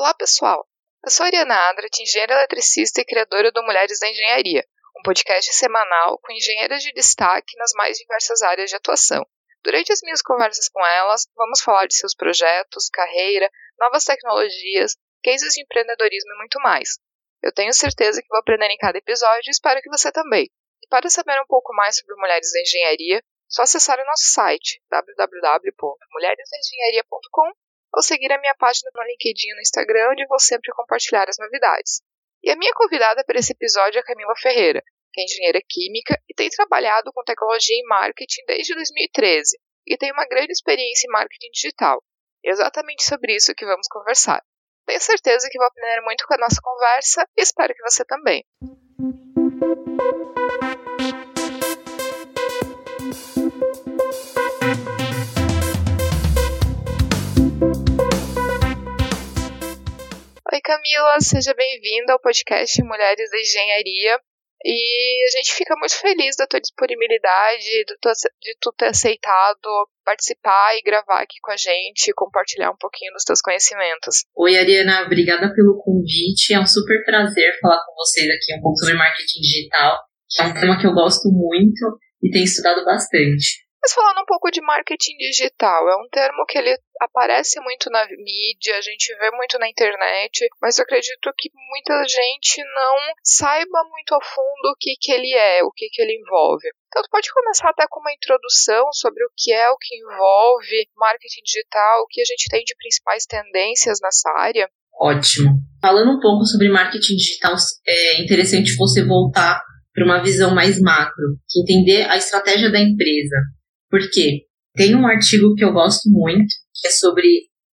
Olá, pessoal! Eu sou a Ariana Adrat, engenheira eletricista e criadora do Mulheres da Engenharia, um podcast semanal com engenheiras de destaque nas mais diversas áreas de atuação. Durante as minhas conversas com elas, vamos falar de seus projetos, carreira, novas tecnologias, cases de empreendedorismo e muito mais. Eu tenho certeza que vou aprender em cada episódio e espero que você também. E para saber um pouco mais sobre Mulheres da Engenharia, só acessar o nosso site www.mulheresengenharia.com ou seguir a minha página no LinkedIn e no Instagram, onde vou sempre compartilhar as novidades. E a minha convidada para esse episódio é Camila Ferreira, que é engenheira química e tem trabalhado com tecnologia e marketing desde 2013 e tem uma grande experiência em marketing digital. É exatamente sobre isso que vamos conversar. Tenho certeza que vou aprender muito com a nossa conversa e espero que você também. Oi, Camila, seja bem-vinda ao podcast Mulheres da Engenharia. E a gente fica muito feliz da tua disponibilidade, de tu, de tu ter aceitado participar e gravar aqui com a gente compartilhar um pouquinho dos teus conhecimentos. Oi, Ariana, obrigada pelo convite. É um super prazer falar com vocês aqui um pouco sobre marketing digital, que é um tema que eu gosto muito e tenho estudado bastante. Mas falando um pouco de marketing digital, é um termo que ele aparece muito na mídia, a gente vê muito na internet, mas eu acredito que muita gente não saiba muito a fundo o que, que ele é, o que, que ele envolve. Então, tu pode começar até com uma introdução sobre o que é o que envolve marketing digital, o que a gente tem de principais tendências nessa área. Ótimo. Falando um pouco sobre marketing digital, é interessante você voltar para uma visão mais macro, entender a estratégia da empresa. Por quê? Tem um artigo que eu gosto muito, que é sobre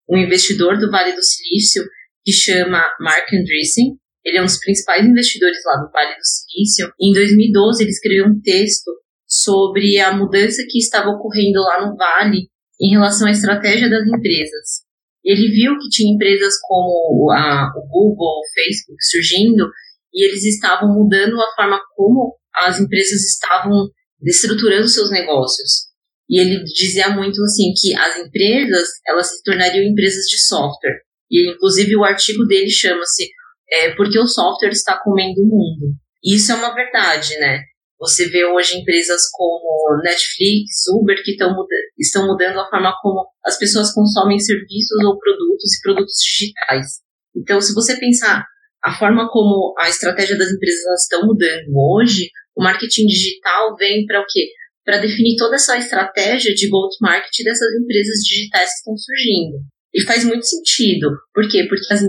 um investidor do Vale do Silício, que chama Mark Andreessen. Ele é um dos principais investidores lá do Vale do Silício. Em 2012, ele escreveu um texto sobre a mudança que estava ocorrendo lá no Vale em relação à estratégia das empresas. Ele viu que tinha empresas como a, o Google, o Facebook surgindo e eles estavam mudando a forma como as empresas estavam estruturando seus negócios. E ele dizia muito assim que as empresas elas se tornariam empresas de software. E inclusive o artigo dele chama-se é, Porque o software está comendo o mundo. Isso é uma verdade, né? Você vê hoje empresas como Netflix, Uber, que muda estão mudando a forma como as pessoas consomem serviços ou produtos e produtos digitais. Então, se você pensar a forma como a estratégia das empresas estão mudando hoje, o marketing digital vem para o quê? Para definir toda essa estratégia de go-to-market dessas empresas digitais que estão surgindo. E faz muito sentido. Por quê? Porque as,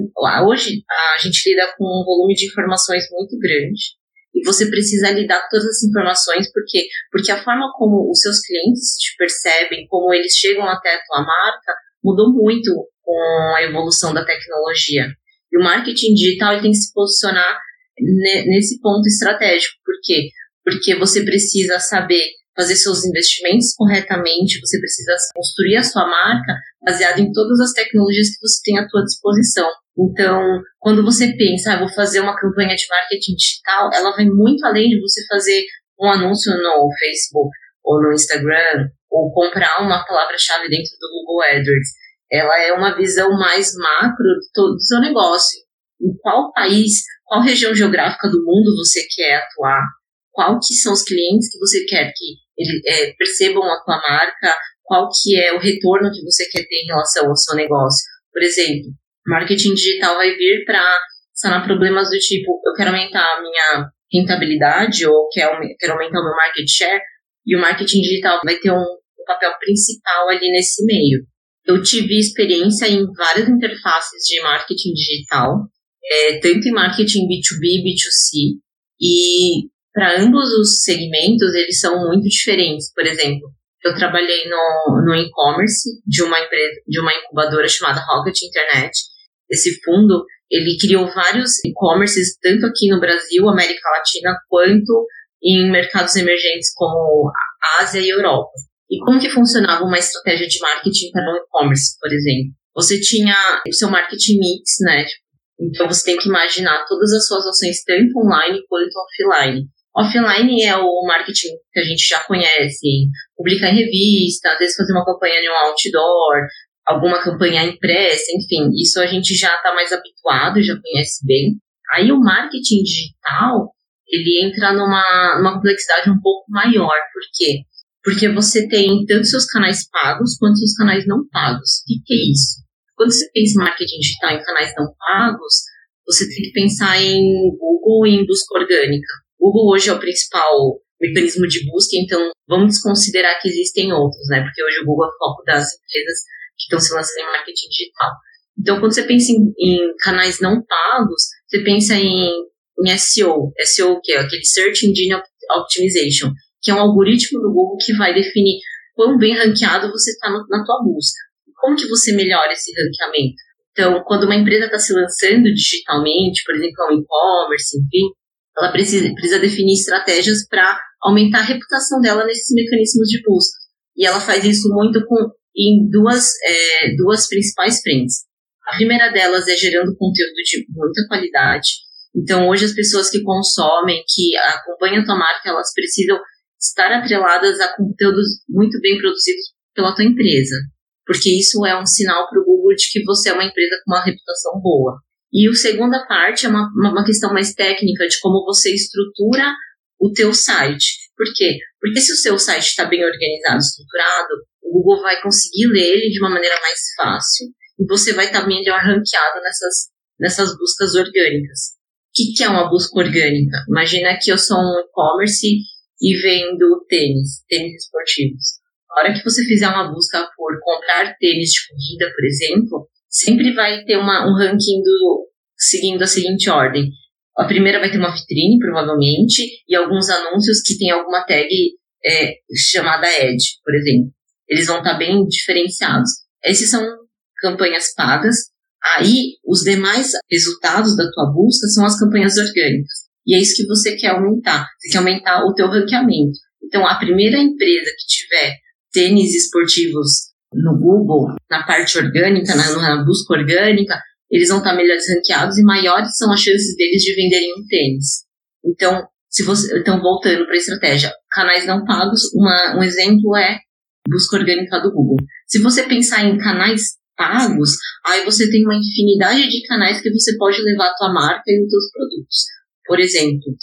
hoje a gente lida com um volume de informações muito grande e você precisa lidar com todas as informações, porque porque a forma como os seus clientes te percebem, como eles chegam até a tua marca, mudou muito com a evolução da tecnologia. E o marketing digital tem que se posicionar nesse ponto estratégico. Por quê? Porque você precisa saber fazer seus investimentos corretamente, você precisa construir a sua marca baseado em todas as tecnologias que você tem à sua disposição. Então, quando você pensa, ah, vou fazer uma campanha de marketing digital, ela vai muito além de você fazer um anúncio no Facebook ou no Instagram ou comprar uma palavra-chave dentro do Google AdWords. Ela é uma visão mais macro do, todo, do seu negócio. Em qual país, qual região geográfica do mundo você quer atuar? Qual que são os clientes que você quer que ele, é, percebam a tua marca, qual que é o retorno que você quer ter em relação ao seu negócio. Por exemplo, marketing digital vai vir para sanar problemas do tipo, eu quero aumentar a minha rentabilidade ou quero, quero aumentar o meu market share, e o marketing digital vai ter um, um papel principal ali nesse meio. Eu tive experiência em várias interfaces de marketing digital, é, tanto em marketing B2B, B2C, e para ambos os segmentos, eles são muito diferentes. Por exemplo, eu trabalhei no, no e-commerce de uma empresa, de uma incubadora chamada Rocket Internet. Esse fundo, ele criou vários e-commerces, tanto aqui no Brasil, América Latina, quanto em mercados emergentes como Ásia e Europa. E como que funcionava uma estratégia de marketing para o e-commerce, por exemplo? Você tinha o seu marketing mix, né? Então você tem que imaginar todas as suas ações, tanto online quanto offline. Offline é o marketing que a gente já conhece, publicar em revista, às vezes fazer uma campanha em um outdoor, alguma campanha impressa, enfim, isso a gente já está mais habituado, já conhece bem. Aí o marketing digital, ele entra numa, numa complexidade um pouco maior, por quê? Porque você tem tanto seus canais pagos quanto seus canais não pagos. O que, que é isso? Quando você pensa em marketing digital em canais não pagos, você tem que pensar em Google e em busca orgânica. Google hoje é o principal mecanismo de busca, então vamos desconsiderar que existem outros, né? Porque hoje o Google é o foco das empresas que estão se lançando em marketing digital. Então, quando você pensa em, em canais não pagos, você pensa em, em SEO. SEO que é aquele Search Engine Optimization, que é um algoritmo do Google que vai definir quão bem ranqueado você está na tua busca. Como que você melhora esse ranqueamento? Então, quando uma empresa está se lançando digitalmente, por exemplo, um e-commerce, enfim, ela precisa, precisa definir estratégias para aumentar a reputação dela nesses mecanismos de busca. E ela faz isso muito com, em duas, é, duas principais frentes. A primeira delas é gerando conteúdo de muita qualidade. Então, hoje, as pessoas que consomem, que acompanham a tua marca, elas precisam estar atreladas a conteúdos muito bem produzidos pela tua empresa. Porque isso é um sinal para o Google de que você é uma empresa com uma reputação boa. E a segunda parte é uma, uma questão mais técnica de como você estrutura o teu site. Por quê? Porque se o seu site está bem organizado, estruturado, o Google vai conseguir ler ele de uma maneira mais fácil e você vai estar tá melhor ranqueado nessas, nessas buscas orgânicas. O que, que é uma busca orgânica? Imagina que eu sou um e-commerce e vendo tênis, tênis esportivos. A hora que você fizer uma busca por comprar tênis de corrida, por exemplo, sempre vai ter uma, um ranking do, seguindo a seguinte ordem. A primeira vai ter uma vitrine, provavelmente, e alguns anúncios que tem alguma tag é, chamada ad, por exemplo. Eles vão estar bem diferenciados. Esses são campanhas pagas. Aí, os demais resultados da tua busca são as campanhas orgânicas. E é isso que você quer aumentar. Você quer aumentar o teu ranqueamento. Então, a primeira empresa que tiver tênis esportivos no Google, na parte orgânica, na, na busca orgânica, eles vão estar melhores ranqueados e maiores são as chances deles de venderem um tênis. Então, se você, então voltando para a estratégia, canais não pagos, uma, um exemplo é busca orgânica do Google. Se você pensar em canais pagos, aí você tem uma infinidade de canais que você pode levar a tua marca e os seus produtos. Por exemplo,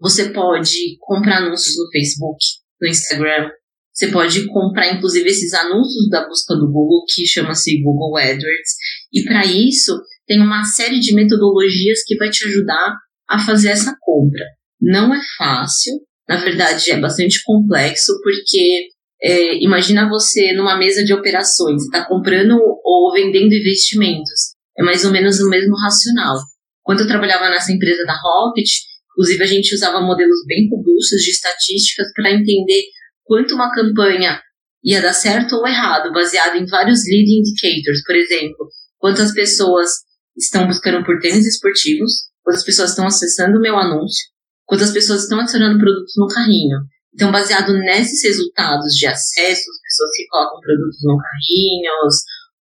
você pode comprar anúncios no Facebook, no Instagram, você pode comprar, inclusive, esses anúncios da busca do Google, que chama-se Google AdWords. E para isso, tem uma série de metodologias que vai te ajudar a fazer essa compra. Não é fácil, na verdade, é bastante complexo, porque é, imagina você numa mesa de operações, está comprando ou vendendo investimentos. É mais ou menos o mesmo racional. Quando eu trabalhava nessa empresa da Rocket, inclusive a gente usava modelos bem robustos de estatísticas para entender quanto uma campanha ia dar certo ou errado, baseado em vários lead indicators, por exemplo, quantas pessoas estão buscando por tênis esportivos, quantas pessoas estão acessando o meu anúncio, quantas pessoas estão adicionando produtos no carrinho. Então, baseado nesses resultados de acesso, pessoas que colocam produtos no carrinhos,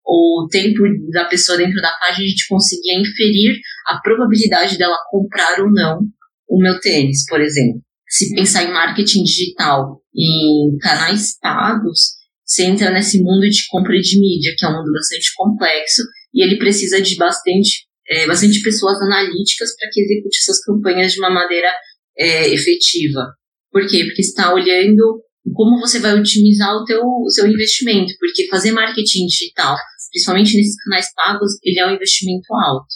ou o tempo da pessoa dentro da página, a gente conseguia inferir a probabilidade dela comprar ou não o meu tênis, por exemplo se pensar em marketing digital, em canais pagos, você entra nesse mundo de compra de mídia, que é um mundo bastante complexo, e ele precisa de bastante, é, bastante pessoas analíticas para que execute essas campanhas de uma maneira é, efetiva. Por quê? Porque está olhando como você vai otimizar o, teu, o seu investimento, porque fazer marketing digital, principalmente nesses canais pagos, ele é um investimento alto.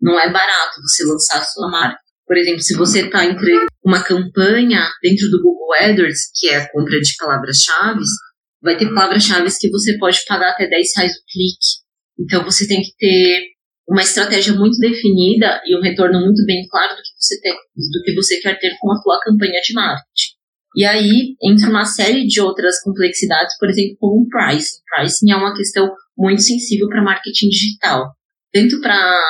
Não é barato você lançar a sua marca. Por exemplo, se você está entre uma campanha dentro do Google AdWords, que é a compra de palavras-chave, vai ter palavras-chave que você pode pagar até 10 reais o clique. Então você tem que ter uma estratégia muito definida e um retorno muito bem claro do que você, tem, do que você quer ter com a sua campanha de marketing. E aí entra uma série de outras complexidades, por exemplo, como o pricing. Pricing é uma questão muito sensível para marketing digital. Tanto para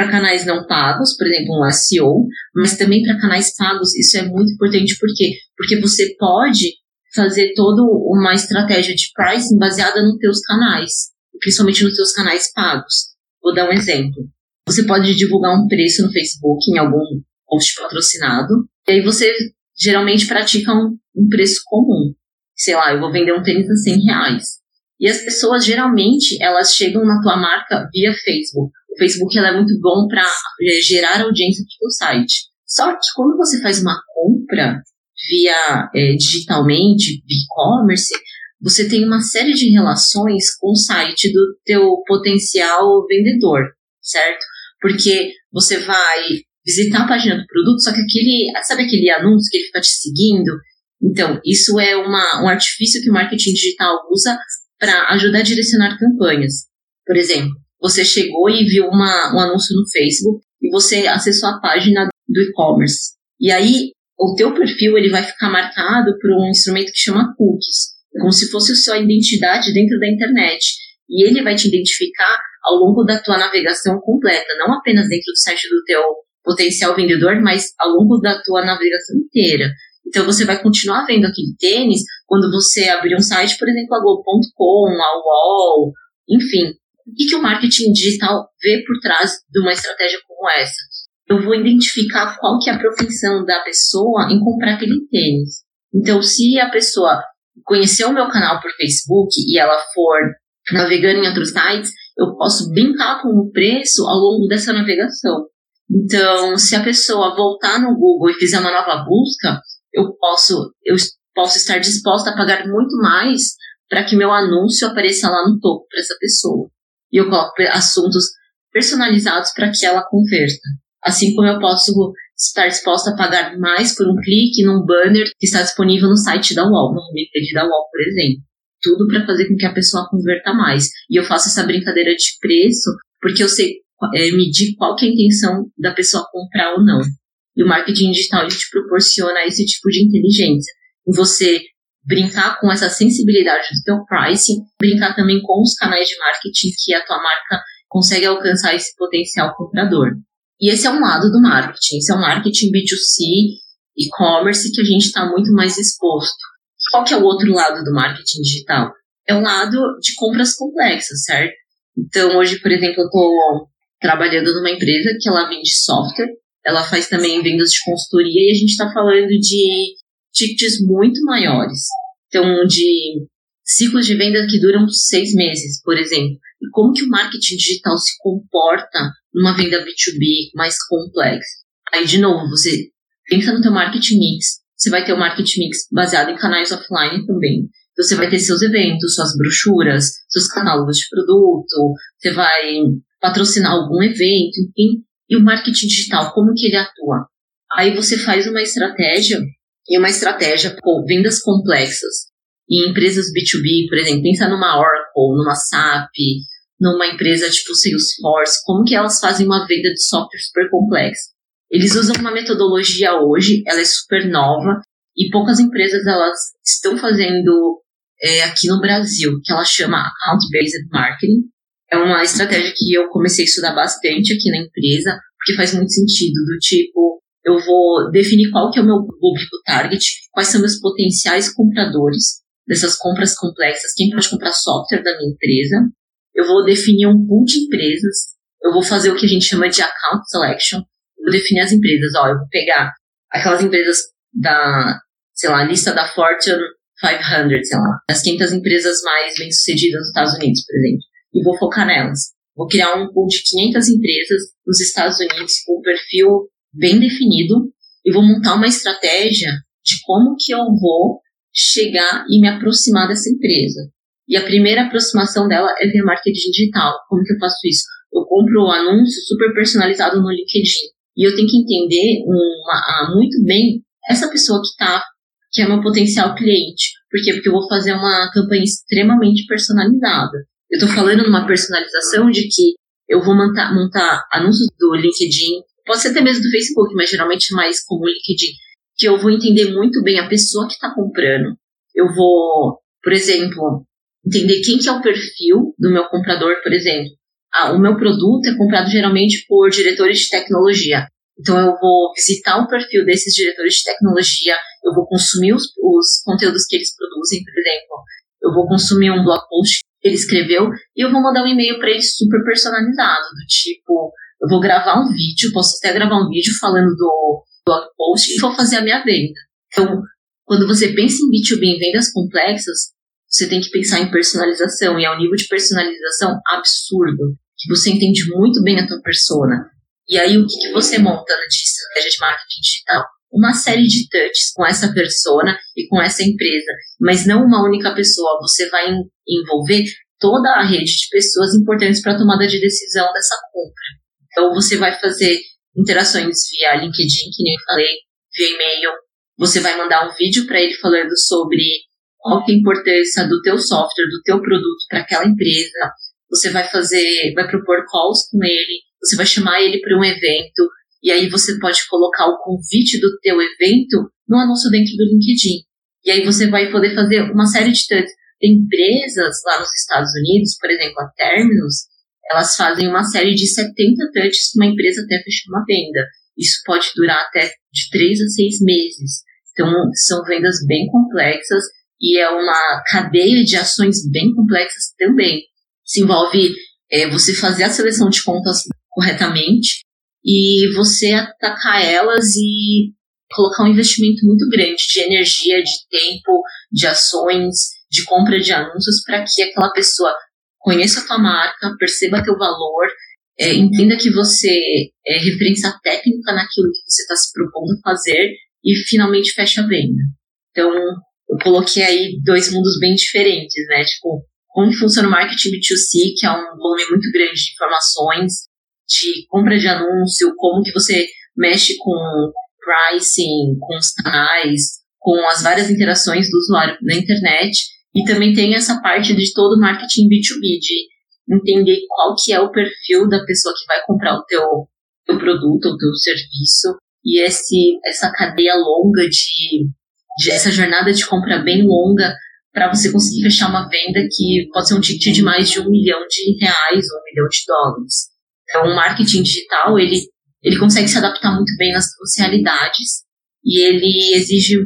para canais não pagos, por exemplo, um SEO, mas também para canais pagos, isso é muito importante, por quê? Porque você pode fazer toda uma estratégia de pricing baseada nos teus canais, principalmente nos teus canais pagos. Vou dar um exemplo. Você pode divulgar um preço no Facebook, em algum post patrocinado, e aí você geralmente pratica um, um preço comum. Sei lá, eu vou vender um tênis a 100 reais. E as pessoas geralmente elas chegam na tua marca via Facebook. O Facebook é muito bom para gerar audiência para o site. Só que quando você faz uma compra via é, digitalmente, e-commerce, você tem uma série de relações com o site do teu potencial vendedor, certo? Porque você vai visitar a página do produto, só que aquele, sabe aquele anúncio que ele fica te seguindo? Então, isso é uma, um artifício que o marketing digital usa para ajudar a direcionar campanhas. Por exemplo, você chegou e viu uma, um anúncio no Facebook e você acessou a página do e-commerce. E aí, o teu perfil ele vai ficar marcado por um instrumento que chama cookies, como se fosse a sua identidade dentro da internet. E ele vai te identificar ao longo da tua navegação completa, não apenas dentro do site do teu potencial vendedor, mas ao longo da tua navegação inteira. Então você vai continuar vendo aquele tênis quando você abrir um site, por exemplo, a Go.com, a UOL, enfim. O que, que o marketing digital vê por trás de uma estratégia como essa? Eu vou identificar qual que é a propensão da pessoa em comprar aquele tênis. Então, se a pessoa conhecer o meu canal por Facebook e ela for navegando em outros sites, eu posso brincar com o preço ao longo dessa navegação. Então, se a pessoa voltar no Google e fizer uma nova busca, eu posso, eu posso estar disposta a pagar muito mais para que meu anúncio apareça lá no topo para essa pessoa. E eu coloco assuntos personalizados para que ela converta. Assim como eu posso estar disposta a pagar mais por um clique num banner que está disponível no site da UOL, no homepage da UOL, por exemplo. Tudo para fazer com que a pessoa converta mais. E eu faço essa brincadeira de preço porque eu sei é, medir qual que é a intenção da pessoa comprar ou não. E o marketing digital te proporciona esse tipo de inteligência. Você brincar com essa sensibilidade do teu pricing, brincar também com os canais de marketing que a tua marca consegue alcançar esse potencial comprador. E esse é um lado do marketing, esse é um marketing B2C, e-commerce, que a gente está muito mais exposto. Qual que é o outro lado do marketing digital? É o lado de compras complexas, certo? Então, hoje, por exemplo, eu estou trabalhando numa empresa que ela vende software, ela faz também vendas de consultoria e a gente está falando de tickets muito maiores. Então, de ciclos de venda que duram seis meses, por exemplo. E como que o marketing digital se comporta numa venda B2B mais complexa? Aí, de novo, você pensa no teu marketing mix. Você vai ter o marketing mix baseado em canais offline também. Então, você vai ter seus eventos, suas brochuras, seus catálogos de produto, você vai patrocinar algum evento, enfim. E o marketing digital, como que ele atua? Aí você faz uma estratégia, e uma estratégia com vendas complexas. Em empresas B2B, por exemplo, pensa numa Oracle, numa SAP, numa empresa tipo Salesforce, como que elas fazem uma venda de software super complexa? Eles usam uma metodologia hoje, ela é super nova, e poucas empresas elas estão fazendo é, aqui no Brasil, que ela chama Account Based Marketing, é uma estratégia que eu comecei a estudar bastante aqui na empresa, porque faz muito sentido, do tipo, eu vou definir qual que é o meu público target, quais são meus potenciais compradores dessas compras complexas, quem pode comprar software da minha empresa. Eu vou definir um pool de empresas, eu vou fazer o que a gente chama de account selection, eu vou definir as empresas, ó, eu vou pegar aquelas empresas da, sei lá, lista da Fortune 500, sei lá, as 500 empresas mais bem-sucedidas nos Estados Unidos, por exemplo e vou focar nelas. Vou criar um pool de 500 empresas nos Estados Unidos com um perfil bem definido e vou montar uma estratégia de como que eu vou chegar e me aproximar dessa empresa. E a primeira aproximação dela é via marketing digital. Como que eu faço isso? Eu compro um anúncio super personalizado no LinkedIn. E eu tenho que entender uma, muito bem essa pessoa que está, que é meu potencial cliente. Por quê? Porque eu vou fazer uma campanha extremamente personalizada. Eu estou falando numa personalização de que eu vou montar, montar anúncios do LinkedIn, pode ser até mesmo do Facebook, mas geralmente mais como o LinkedIn, que eu vou entender muito bem a pessoa que está comprando. Eu vou, por exemplo, entender quem que é o perfil do meu comprador, por exemplo. Ah, o meu produto é comprado geralmente por diretores de tecnologia. Então eu vou visitar o perfil desses diretores de tecnologia, eu vou consumir os, os conteúdos que eles produzem, por exemplo. Eu vou consumir um blog post ele escreveu e eu vou mandar um e-mail para ele super personalizado, do tipo, eu vou gravar um vídeo, posso até gravar um vídeo falando do blog post e vou fazer a minha venda. Então, quando você pensa em B2B, em vendas complexas, você tem que pensar em personalização, e é um nível de personalização absurdo, que você entende muito bem a tua persona. E aí, o que, que você monta na estratégia de marketing digital? Uma série de touches com essa persona e com essa empresa, mas não uma única pessoa. Você vai envolver toda a rede de pessoas importantes para a tomada de decisão dessa compra. Então, você vai fazer interações via LinkedIn, que nem falei, via e-mail. Você vai mandar um vídeo para ele falando sobre qual é a importância do teu software, do teu produto para aquela empresa. Você vai fazer, vai propor calls com ele, você vai chamar ele para um evento, e aí você pode colocar o convite do teu evento no anúncio dentro do LinkedIn. E aí você vai poder fazer uma série de touches. Tem empresas lá nos Estados Unidos, por exemplo, a Terminus, elas fazem uma série de 70 touches com uma empresa até fechar uma venda. Isso pode durar até de 3 a 6 meses. Então, são vendas bem complexas e é uma cadeia de ações bem complexas também. Se envolve é, você fazer a seleção de contas corretamente e você atacar elas e colocar um investimento muito grande de energia, de tempo, de ações, de compra de anúncios para que aquela pessoa conheça a tua marca, perceba teu valor, é, entenda que você é referência técnica naquilo que você está se propondo fazer e finalmente feche a venda. Então, eu coloquei aí dois mundos bem diferentes, né? Tipo, como funciona o marketing B2C, que é um volume muito grande de informações, de compra de anúncio, como que você mexe com pricing, com os canais, com as várias interações do usuário na internet, e também tem essa parte de todo o marketing B2B, de entender qual que é o perfil da pessoa que vai comprar o teu, teu produto, o teu serviço, e esse, essa cadeia longa de, de essa jornada de compra bem longa para você conseguir fechar uma venda que pode ser um ticket de mais de um milhão de reais ou um milhão de dólares. Então, o marketing digital, ele, ele consegue se adaptar muito bem nas suas realidades e ele exige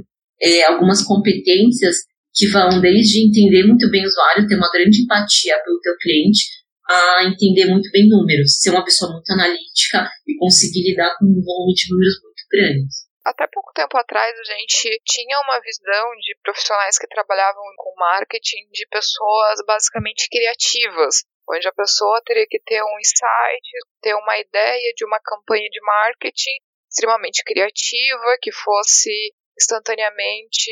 é, algumas competências que vão desde entender muito bem o usuário, ter uma grande empatia pelo teu cliente, a entender muito bem números, ser uma pessoa muito analítica e conseguir lidar com um volume de números muito grandes. Até pouco tempo atrás a gente tinha uma visão de profissionais que trabalhavam com marketing de pessoas basicamente criativas, onde a pessoa teria que ter um insight, ter uma ideia de uma campanha de marketing extremamente criativa, que fosse instantaneamente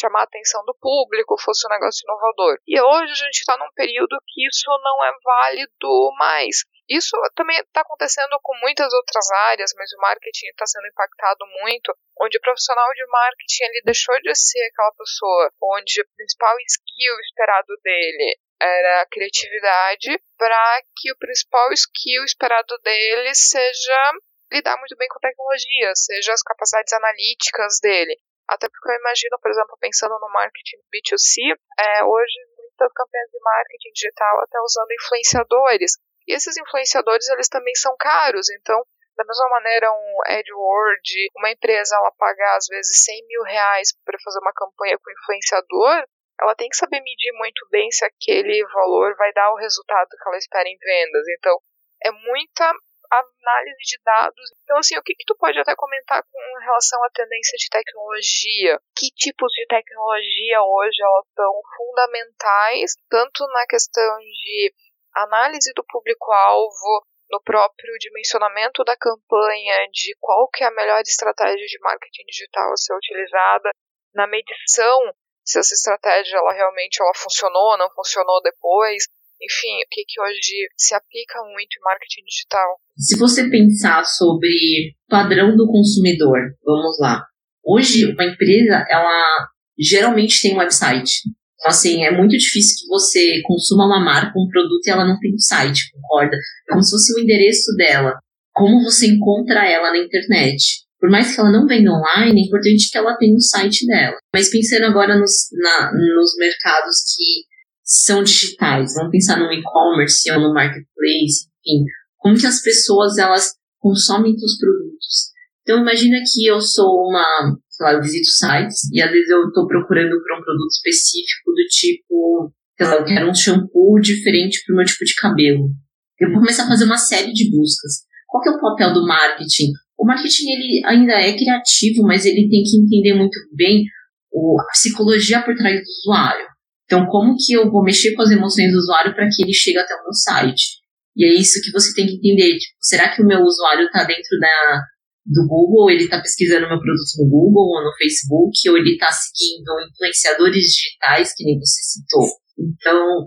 chamar a atenção do público, fosse um negócio inovador. E hoje a gente está num período que isso não é válido mais. Isso também está acontecendo com muitas outras áreas, mas o marketing está sendo impactado muito, onde o profissional de marketing ele deixou de ser aquela pessoa onde o principal skill esperado dele era a criatividade, para que o principal skill esperado dele seja lidar muito bem com tecnologia, seja as capacidades analíticas dele. Até porque eu imagino, por exemplo, pensando no marketing B2C, é, hoje muitas campanhas de marketing digital até usando influenciadores. E esses influenciadores, eles também são caros, então da mesma maneira, um AdWord, uma empresa, ela pagar às vezes 100 mil reais para fazer uma campanha com influenciador, ela tem que saber medir muito bem se aquele valor vai dar o resultado que ela espera em vendas. Então, é muita análise de dados. Então, assim, o que, que tu pode até comentar com relação à tendência de tecnologia? Que tipos de tecnologia hoje elas são fundamentais, tanto na questão de análise do público-alvo, no próprio dimensionamento da campanha, de qual que é a melhor estratégia de marketing digital a ser utilizada, na medição se essa estratégia ela realmente ela funcionou, não funcionou depois, enfim, o que, que hoje se aplica muito em marketing digital? Se você pensar sobre padrão do consumidor, vamos lá. Hoje, uma empresa, ela geralmente tem um website. Então, assim, é muito difícil que você consuma uma marca, um produto e ela não tem um site, concorda? É como se fosse o endereço dela. Como você encontra ela na internet? Por mais que ela não venha online, é importante que ela tenha o site dela. Mas pensando agora nos, na, nos mercados que são digitais. Vamos pensar no e-commerce ou no marketplace, enfim. Como que as pessoas, elas consomem os produtos. Então, imagina que eu sou uma, sei lá, eu visito sites e às vezes eu estou procurando por um produto específico do tipo, sei lá, eu quero um shampoo diferente para o meu tipo de cabelo. Eu vou começar a fazer uma série de buscas. Qual que é o papel do marketing? O marketing ele ainda é criativo, mas ele tem que entender muito bem o, a psicologia por trás do usuário. Então, como que eu vou mexer com as emoções do usuário para que ele chegue até o meu site? E é isso que você tem que entender. Tipo, será que o meu usuário está dentro da, do Google, ele está pesquisando meu produto no Google ou no Facebook, ou ele está seguindo influenciadores digitais, que nem você citou. Então, o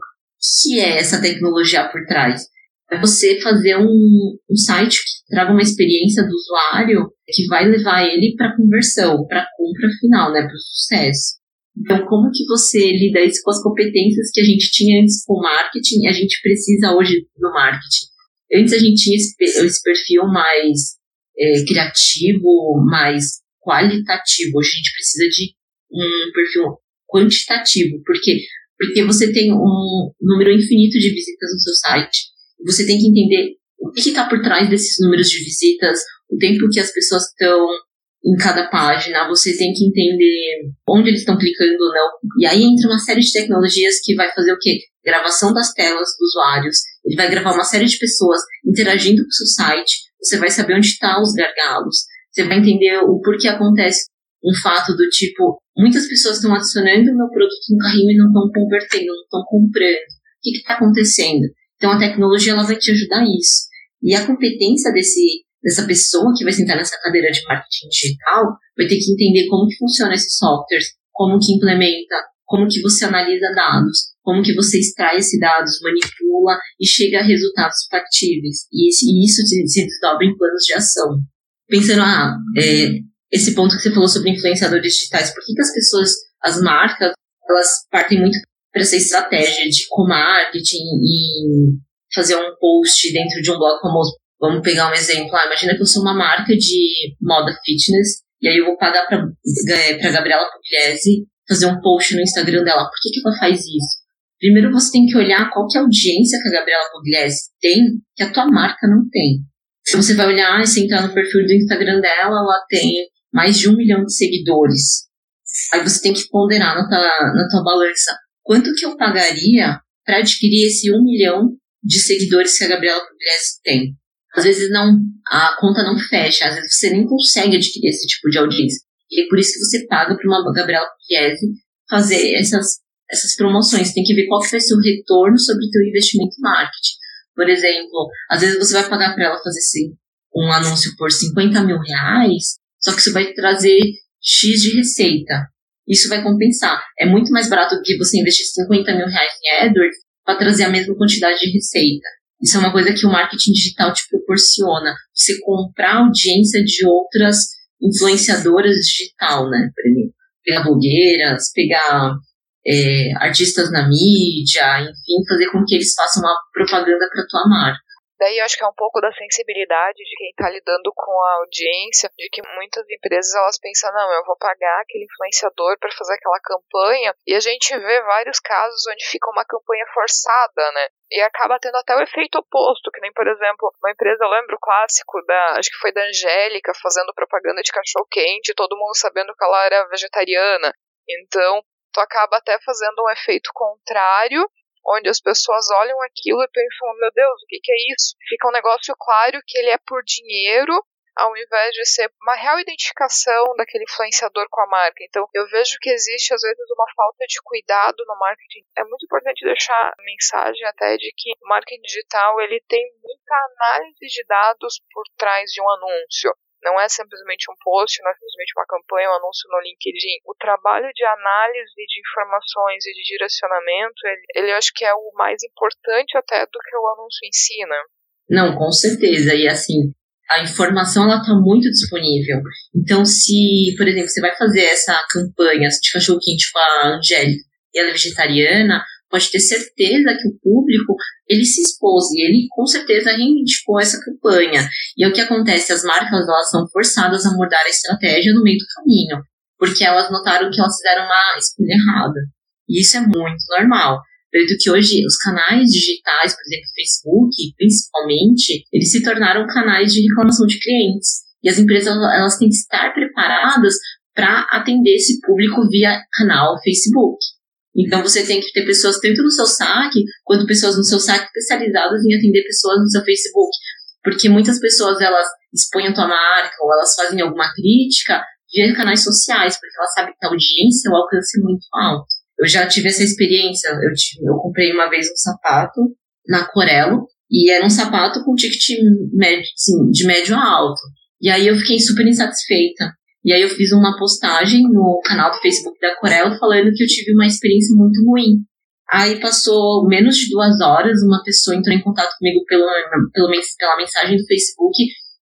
que é essa tecnologia por trás? É você fazer um, um site que traga uma experiência do usuário que vai levar ele para conversão, para compra final, né, para o sucesso. Então, como que você lida isso com as competências que a gente tinha antes com o marketing e a gente precisa hoje no marketing? Antes a gente tinha esse perfil mais é, criativo, mais qualitativo. Hoje a gente precisa de um perfil quantitativo, porque porque você tem um número infinito de visitas no seu site. Você tem que entender o que está por trás desses números de visitas, o tempo que as pessoas estão em cada página, você tem que entender onde eles estão clicando ou não. E aí entra uma série de tecnologias que vai fazer o quê? Gravação das telas dos usuários. Ele vai gravar uma série de pessoas interagindo com o seu site. Você vai saber onde estão tá os gargalos. Você vai entender o porquê acontece um fato do tipo, muitas pessoas estão adicionando o meu produto no carrinho e não estão convertendo, não estão comprando. O que está acontecendo? Então a tecnologia ela vai te ajudar isso. E a competência desse dessa pessoa que vai sentar nessa cadeira de marketing digital vai ter que entender como que funciona esses softwares, como que implementa, como que você analisa dados, como que você extrai esses dados, manipula e chega a resultados factíveis. E, isso se desdobra em planos de ação. Pensando, ah, é, esse ponto que você falou sobre influenciadores digitais, por que, que as pessoas, as marcas, elas partem muito para essa estratégia de co-marketing e fazer um post dentro de um blog famoso Vamos pegar um exemplo. Ah, imagina que eu sou uma marca de moda fitness e aí eu vou pagar para para Gabriela Pugliese fazer um post no Instagram dela. Por que, que ela faz isso? Primeiro você tem que olhar qual que é a audiência que a Gabriela Pugliese tem que a tua marca não tem. Se você vai olhar e entrar no perfil do Instagram dela, ela tem mais de um milhão de seguidores. Aí você tem que ponderar na tua, na tua balança quanto que eu pagaria para adquirir esse um milhão de seguidores que a Gabriela Pugliese tem às vezes não, a conta não fecha, às vezes você nem consegue adquirir esse tipo de audiência. E é por isso que você paga para uma Gabriela Pugliese fazer essas, essas promoções. Tem que ver qual que vai ser o retorno sobre o teu investimento em marketing. Por exemplo, às vezes você vai pagar para ela fazer um anúncio por 50 mil reais, só que isso vai trazer X de receita. Isso vai compensar. É muito mais barato do que você investir 50 mil reais em AdWords para trazer a mesma quantidade de receita. Isso é uma coisa que o marketing digital te proporciona. Você comprar audiência de outras influenciadoras digital, né? Pegar blogueiras, pegar é, artistas na mídia, enfim, fazer com que eles façam uma propaganda para tua marca. Daí acho que é um pouco da sensibilidade de quem está lidando com a audiência, de que muitas empresas elas pensam, não, eu vou pagar aquele influenciador para fazer aquela campanha, e a gente vê vários casos onde fica uma campanha forçada, né? E acaba tendo até o efeito oposto, que nem, por exemplo, uma empresa, eu lembro o clássico da, acho que foi da Angélica, fazendo propaganda de cachorro quente, todo mundo sabendo que ela era vegetariana. Então, tu acaba até fazendo um efeito contrário onde as pessoas olham aquilo e pensam, meu Deus, o que, que é isso? Fica um negócio claro que ele é por dinheiro, ao invés de ser uma real identificação daquele influenciador com a marca. Então, eu vejo que existe, às vezes, uma falta de cuidado no marketing. É muito importante deixar a mensagem até de que o marketing digital ele tem muita análise de dados por trás de um anúncio. Não é simplesmente um post, não é simplesmente uma campanha, um anúncio no LinkedIn. O trabalho de análise de informações e de direcionamento, ele, ele eu acho que é o mais importante até do que o anúncio em si, né? Não, com certeza. E assim, a informação ela está muito disponível. Então, se, por exemplo, você vai fazer essa campanha de cachorro quente com a Angélica e ela é vegetariana, pode ter certeza que o público ele se expôs e ele com certeza reivindicou essa campanha. E é o que acontece, as marcas elas são forçadas a mudar a estratégia no meio do caminho, porque elas notaram que elas fizeram uma escolha errada. E isso é muito normal. Tanto que hoje os canais digitais, por exemplo, Facebook, principalmente, eles se tornaram canais de reclamação de clientes. E as empresas elas têm que estar preparadas para atender esse público via canal Facebook. Então você tem que ter pessoas tanto no seu saque, quanto pessoas no seu saque especializadas em atender pessoas no seu Facebook. Porque muitas pessoas elas expõem a tua marca ou elas fazem alguma crítica via canais sociais, porque elas sabem que a audiência, o alcance é muito alto. Eu já tive essa experiência. Eu, tive, eu comprei uma vez um sapato na Corelo e era um sapato com ticket médio, assim, de médio a alto. E aí eu fiquei super insatisfeita. E aí eu fiz uma postagem no canal do Facebook da Corel falando que eu tive uma experiência muito ruim. Aí passou menos de duas horas, uma pessoa entrou em contato comigo pela, pela, pela mensagem do Facebook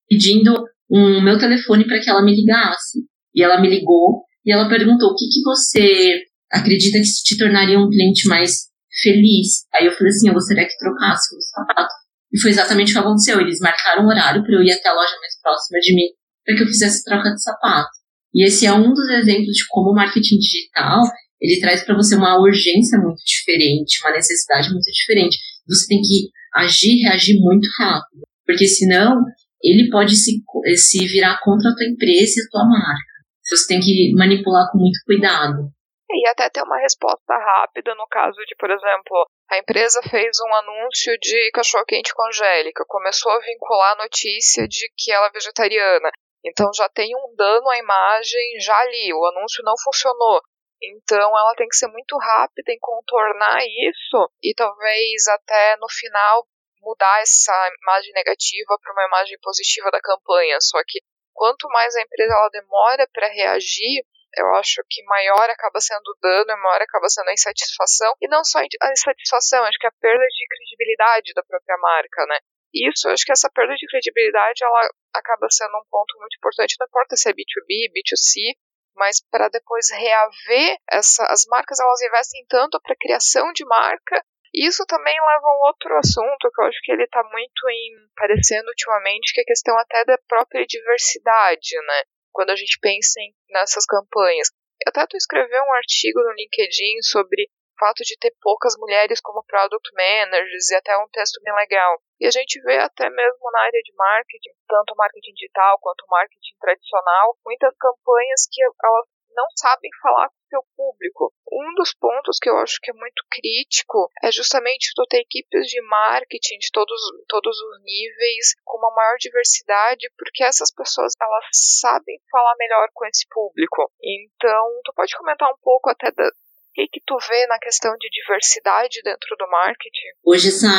pedindo um meu telefone para que ela me ligasse. E ela me ligou e ela perguntou o que, que você acredita que te tornaria um cliente mais feliz. Aí eu falei assim, eu gostaria que trocasse o sapato. E foi exatamente o que aconteceu. Eles marcaram um horário para eu ir até a loja mais próxima de mim para que eu fizesse troca de sapato. E esse é um dos exemplos de como o marketing digital ele traz para você uma urgência muito diferente, uma necessidade muito diferente. Você tem que agir, reagir muito rápido, porque senão ele pode se, se virar contra a tua empresa e a tua marca. Você tem que manipular com muito cuidado. E até ter uma resposta rápida no caso de, por exemplo, a empresa fez um anúncio de cachorro-quente com Angélica, começou a vincular a notícia de que ela é vegetariana. Então já tem um dano à imagem já ali, o anúncio não funcionou. Então ela tem que ser muito rápida em contornar isso e talvez até no final mudar essa imagem negativa para uma imagem positiva da campanha. Só que quanto mais a empresa ela demora para reagir, eu acho que maior acaba sendo o dano, maior acaba sendo a insatisfação. E não só a insatisfação, acho que a perda de credibilidade da própria marca, né? Isso, acho que essa perda de credibilidade, ela acaba sendo um ponto muito importante, não importa se é B2B, B2C, mas para depois reaver essa, as marcas, elas investem tanto para criação de marca isso também leva a um outro assunto que eu acho que ele está muito em, parecendo ultimamente, que é a questão até da própria diversidade, né? Quando a gente pensa em, nessas campanhas. Eu até tu escrevi um artigo no LinkedIn sobre fato de ter poucas mulheres como product managers e até um texto bem legal. E a gente vê até mesmo na área de marketing, tanto marketing digital quanto marketing tradicional, muitas campanhas que elas não sabem falar com o seu público. Um dos pontos que eu acho que é muito crítico é justamente tu ter equipes de marketing de todos, todos os níveis, com uma maior diversidade, porque essas pessoas elas sabem falar melhor com esse público. Então, tu pode comentar um pouco até da, que, que tu vê na questão de diversidade dentro do marketing? Hoje essa,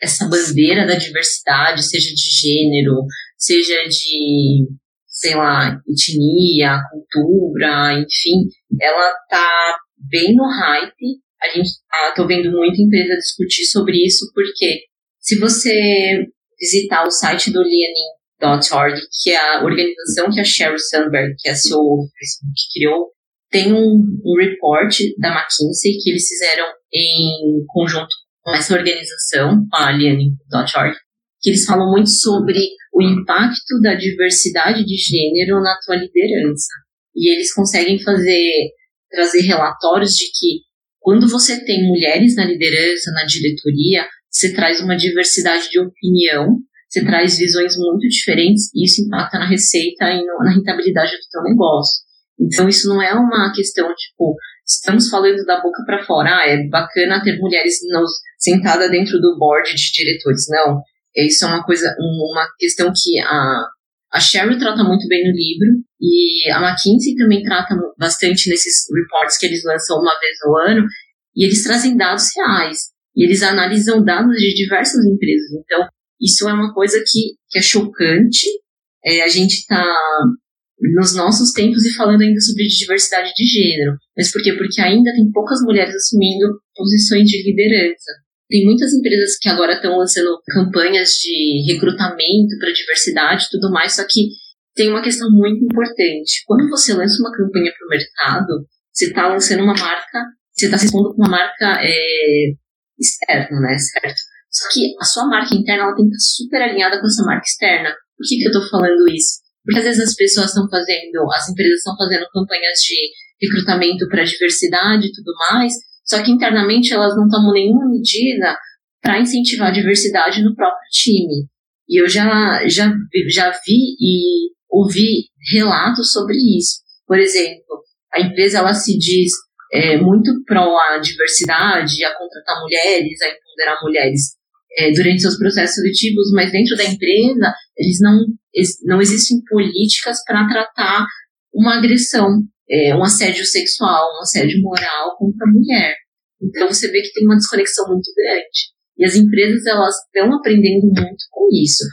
essa bandeira da diversidade, seja de gênero, seja de sei lá, etnia, cultura, enfim, ela tá bem no hype. A gente ah, tô vendo muita empresa discutir sobre isso, porque se você visitar o site do Leaning.org, que é a organização que a Sheryl Sandberg, que é a CEO do Facebook, criou, tem um, um report da McKinsey que eles fizeram em conjunto com essa organização, a Leaning.org, que eles falam muito sobre o impacto da diversidade de gênero na tua liderança. E eles conseguem fazer, trazer relatórios de que quando você tem mulheres na liderança, na diretoria, você traz uma diversidade de opinião, você traz visões muito diferentes e isso impacta na receita e na rentabilidade do teu negócio. Então isso não é uma questão tipo, estamos falando da boca para fora, ah, é bacana ter mulheres nos, sentadas dentro do board de diretores. Não, isso é uma coisa, uma questão que a, a Sherry trata muito bem no livro e a McKinsey também trata bastante nesses reports que eles lançam uma vez ao ano e eles trazem dados reais e eles analisam dados de diversas empresas. Então, isso é uma coisa que, que é chocante. É, a gente está nos nossos tempos e falando ainda sobre diversidade de gênero. Mas por quê? Porque ainda tem poucas mulheres assumindo posições de liderança. Tem muitas empresas que agora estão lançando campanhas de recrutamento para diversidade e tudo mais, só que tem uma questão muito importante. Quando você lança uma campanha para o mercado, você está lançando uma marca, você está se expondo com uma marca é, externa, né? Certo? Só que a sua marca interna ela tem que estar super alinhada com essa marca externa. Por que, que eu estou falando isso? Às vezes as pessoas estão fazendo, as empresas estão fazendo campanhas de recrutamento para diversidade e tudo mais, só que internamente elas não tomam nenhuma medida para incentivar a diversidade no próprio time. E eu já, já, já vi e ouvi relatos sobre isso. Por exemplo, a empresa ela se diz é, muito pró a diversidade, a contratar mulheres, a empoderar mulheres é, durante seus processos seletivos, mas dentro da empresa eles não, não existem políticas para tratar uma agressão é, um assédio sexual, um assédio moral contra a mulher. Então você vê que tem uma desconexão muito grande. E as empresas elas estão aprendendo muito com isso.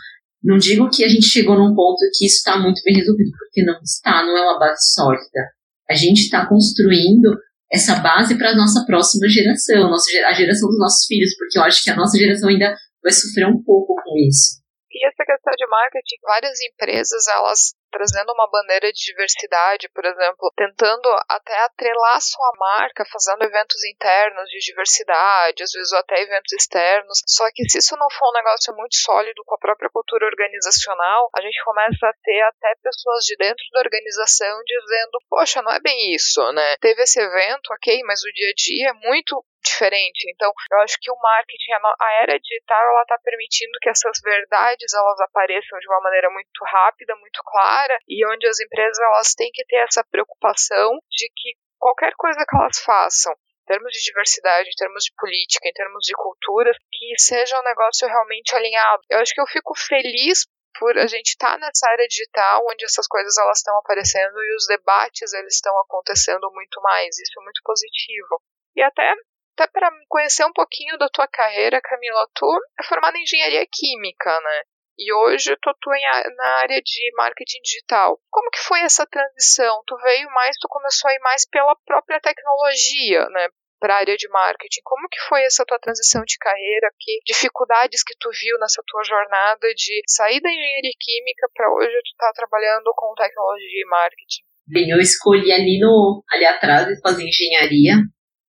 Não digo que a gente chegou num ponto que isso está muito bem resolvido, porque não está, não é uma base sólida. A gente está construindo essa base para a nossa próxima geração, a geração dos nossos filhos, porque eu acho que a nossa geração ainda vai sofrer um pouco com isso. E essa questão de marketing, várias empresas, elas trazendo uma bandeira de diversidade, por exemplo, tentando até atrelar sua marca, fazendo eventos internos de diversidade, às vezes até eventos externos. Só que se isso não for um negócio muito sólido com a própria cultura organizacional, a gente começa a ter até pessoas de dentro da organização dizendo: Poxa, não é bem isso, né? Teve esse evento, ok, mas o dia a dia é muito diferente. Então, eu acho que o marketing, a era digital, ela está permitindo que essas verdades elas apareçam de uma maneira muito rápida, muito clara, e onde as empresas elas têm que ter essa preocupação de que qualquer coisa que elas façam, em termos de diversidade, em termos de política, em termos de cultura, que seja um negócio realmente alinhado. Eu acho que eu fico feliz por a gente estar tá nessa área digital onde essas coisas elas estão aparecendo e os debates eles estão acontecendo muito mais. Isso é muito positivo. E até até para conhecer um pouquinho da tua carreira, Camila, tu é formada em engenharia química, né? E hoje tu atua na área de marketing digital. Como que foi essa transição? Tu veio mais, tu começou a ir mais pela própria tecnologia, né? Para a área de marketing. Como que foi essa tua transição de carreira? Que dificuldades que tu viu nessa tua jornada de sair da engenharia química para hoje tu tá trabalhando com tecnologia e marketing? Bem, eu escolhi ali no ali atrás fazer engenharia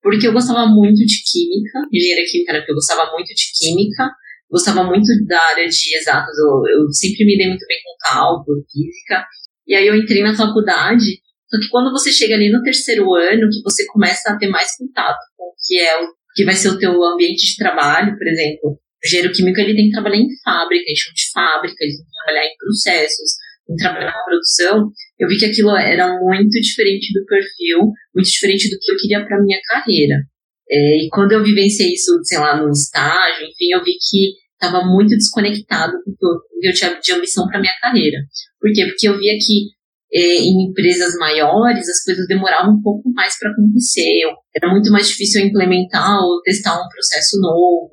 porque eu gostava muito de química, engenharia química, né? Porque eu gostava muito de química, gostava muito da área de exatas, eu, eu sempre me dei muito bem com cálculo, física, e aí eu entrei na faculdade, só que quando você chega ali no terceiro ano, que você começa a ter mais contato com o que é o que vai ser o teu ambiente de trabalho, por exemplo, o engenheiro químico ele tem que trabalhar em fábrica, em chão de fábrica, ele tem que trabalhar em processos, em trabalhar na produção, eu vi que aquilo era muito diferente do perfil, muito diferente do que eu queria para minha carreira. É, e quando eu vivenciei isso, sei lá, no estágio, enfim, eu vi que estava muito desconectado com o que eu tinha de ambição para minha carreira. Por quê? Porque eu via que é, em empresas maiores as coisas demoravam um pouco mais para acontecer, era muito mais difícil implementar ou testar um processo novo,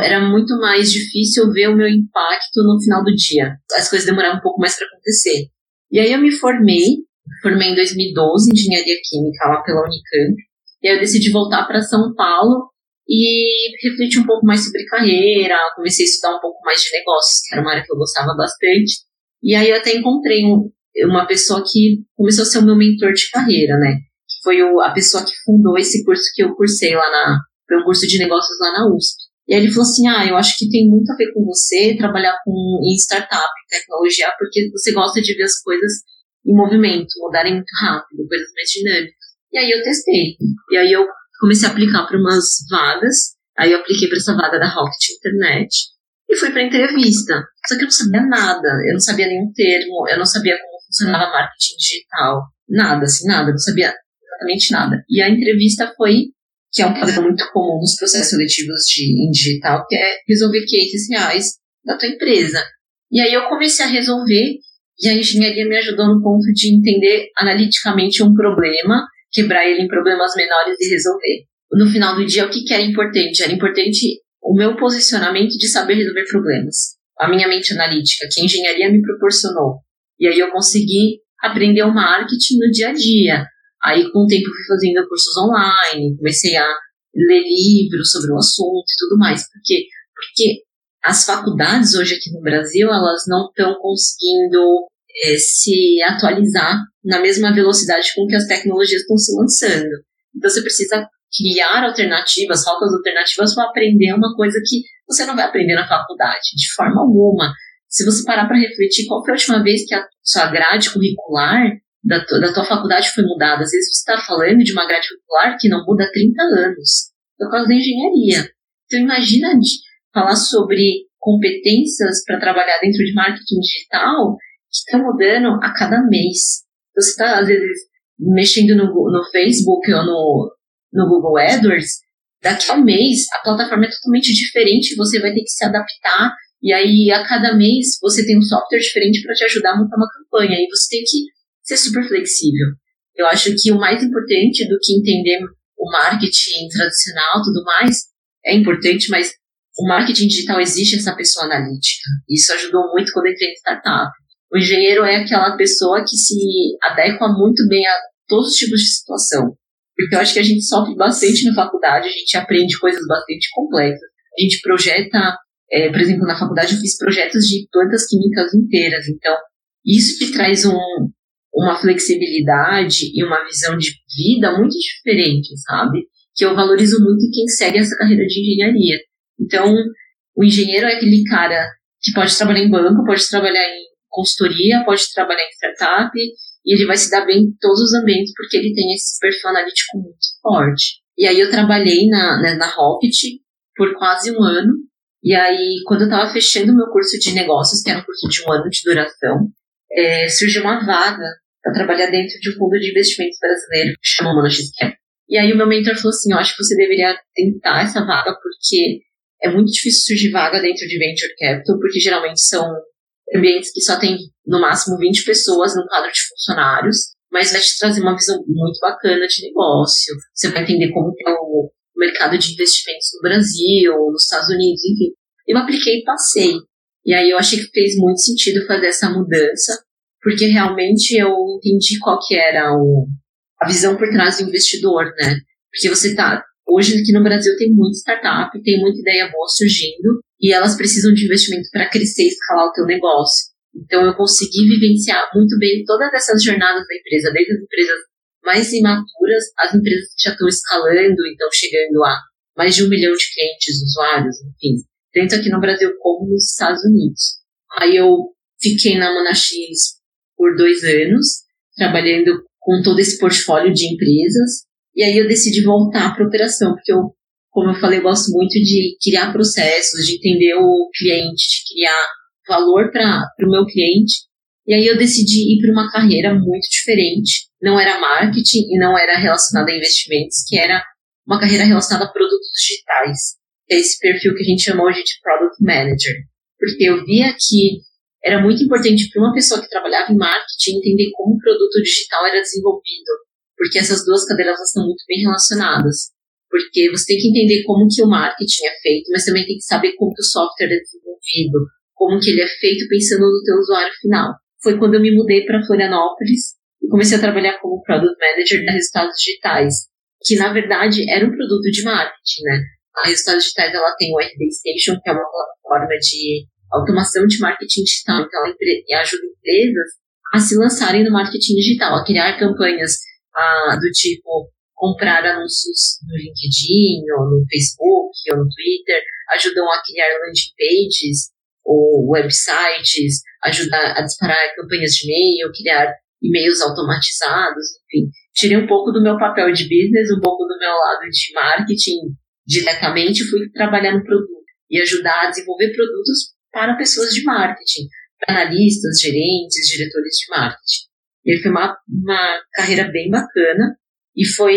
era muito mais difícil ver o meu impacto no final do dia. As coisas demoravam um pouco mais para acontecer. E aí eu me formei, formei em 2012 em engenharia química lá pela Unicamp. E aí eu decidi voltar para São Paulo e refletir um pouco mais sobre carreira, comecei a estudar um pouco mais de negócios, que era uma área que eu gostava bastante. E aí eu até encontrei um, uma pessoa que começou a ser o meu mentor de carreira, né? Que foi o, a pessoa que fundou esse curso que eu cursei lá na. Foi um curso de negócios lá na USP. E aí ele falou assim: Ah, eu acho que tem muito a ver com você trabalhar com, em startup, tecnologia, porque você gosta de ver as coisas em movimento, mudarem muito rápido, coisas mais dinâmicas. E aí eu testei. E aí eu comecei a aplicar para umas vagas. Aí eu apliquei para essa vaga da Rocket Internet e fui para entrevista. Só que eu não sabia nada, eu não sabia nenhum termo, eu não sabia como funcionava marketing digital, nada, assim, nada, não sabia exatamente nada. E a entrevista foi que é um padrão muito comum nos processos seletivos de, em digital, que é resolver cases reais da tua empresa. E aí eu comecei a resolver, e a engenharia me ajudou no ponto de entender analiticamente um problema, quebrar ele em problemas menores e resolver. No final do dia, o que, que era importante? Era importante o meu posicionamento de saber resolver problemas. A minha mente analítica, que a engenharia me proporcionou. E aí eu consegui aprender o marketing no dia a dia, Aí, com o tempo, fui fazendo cursos online, comecei a ler livros sobre o assunto e tudo mais. Por quê? Porque as faculdades hoje aqui no Brasil, elas não estão conseguindo é, se atualizar na mesma velocidade com que as tecnologias estão se lançando. Então, você precisa criar alternativas, rotas alternativas para aprender uma coisa que você não vai aprender na faculdade, de forma alguma. Se você parar para refletir, qual foi a última vez que a sua grade curricular da, da tua faculdade foi mudada. Às vezes você está falando de uma grade curricular que não muda há 30 anos, por causa da engenharia. Então imagina falar sobre competências para trabalhar dentro de marketing digital que estão mudando a cada mês. Então, você está, às vezes, mexendo no, no Facebook ou no, no Google AdWords, daqui a um mês a plataforma é totalmente diferente, você vai ter que se adaptar, e aí a cada mês você tem um software diferente para te ajudar a montar uma campanha, e você tem que ser super flexível. Eu acho que o mais importante do que entender o marketing tradicional tudo mais é importante, mas o marketing digital exige essa pessoa analítica. Isso ajudou muito quando eu entrei em startup. O engenheiro é aquela pessoa que se adequa muito bem a todos os tipos de situação. Porque eu acho que a gente sofre bastante na faculdade, a gente aprende coisas bastante complexas. A gente projeta, é, por exemplo, na faculdade eu fiz projetos de plantas químicas inteiras. Então, isso te traz um, uma flexibilidade e uma visão de vida muito diferente, sabe? Que eu valorizo muito quem segue essa carreira de engenharia. Então, o engenheiro é aquele cara que pode trabalhar em banco, pode trabalhar em consultoria, pode trabalhar em startup, e ele vai se dar bem em todos os ambientes porque ele tem esse perfil analítico muito forte. E aí eu trabalhei na, na, na Rocket por quase um ano, e aí quando eu estava fechando meu curso de negócios, que era um curso de um ano de duração, é, surgiu uma vaga para trabalhar dentro de um fundo de investimentos brasileiro que chama MonoXCap. E aí o meu mentor falou assim, eu acho que você deveria tentar essa vaga porque é muito difícil surgir vaga dentro de Venture Capital, porque geralmente são ambientes que só tem no máximo 20 pessoas no quadro de funcionários, mas vai te trazer uma visão muito bacana de negócio. Você vai entender como é o mercado de investimentos no Brasil, nos Estados Unidos, enfim. Eu apliquei e passei. E aí eu achei que fez muito sentido fazer essa mudança, porque realmente eu entendi qual que era o, a visão por trás do investidor, né? Porque você tá Hoje aqui no Brasil tem muita startup, tem muita ideia boa surgindo e elas precisam de investimento para crescer e escalar o teu negócio. Então eu consegui vivenciar muito bem todas essas jornadas da empresa, desde as empresas mais imaturas, as empresas que já estão escalando, então chegando a mais de um milhão de clientes, usuários, enfim, tanto aqui no Brasil como nos Estados Unidos. Aí eu fiquei na Monax por dois anos, trabalhando com todo esse portfólio de empresas, e aí eu decidi voltar para operação, porque eu, como eu falei, eu gosto muito de criar processos, de entender o cliente, de criar valor para o meu cliente. E aí eu decidi ir para uma carreira muito diferente. Não era marketing e não era relacionada a investimentos, que era uma carreira relacionada a produtos digitais. É esse perfil que a gente chama hoje de Product Manager. Porque eu via que era muito importante para uma pessoa que trabalhava em marketing entender como o produto digital era desenvolvido, porque essas duas cadeiras estão muito bem relacionadas. Porque você tem que entender como que o marketing é feito, mas também tem que saber como que o software é desenvolvido, como que ele é feito pensando no teu usuário final. Foi quando eu me mudei para Florianópolis e comecei a trabalhar como Product Manager da Resultados Digitais, que na verdade era um produto de marketing, né? A Resultados Digitais ela tem o RD Station, que é uma plataforma de automação de marketing digital, então ela ajuda empresas a se lançarem no marketing digital, a criar campanhas ah, do tipo comprar anúncios no LinkedIn, ou no Facebook, ou no Twitter, ajudam a criar landing pages ou websites, ajudar a disparar campanhas de e-mail, criar e-mails automatizados, enfim. Tirei um pouco do meu papel de business, um pouco do meu lado de marketing diretamente, fui trabalhar no produto e ajudar a desenvolver produtos para pessoas de marketing, para analistas, gerentes, diretores de marketing. Ele foi uma, uma carreira bem bacana e foi,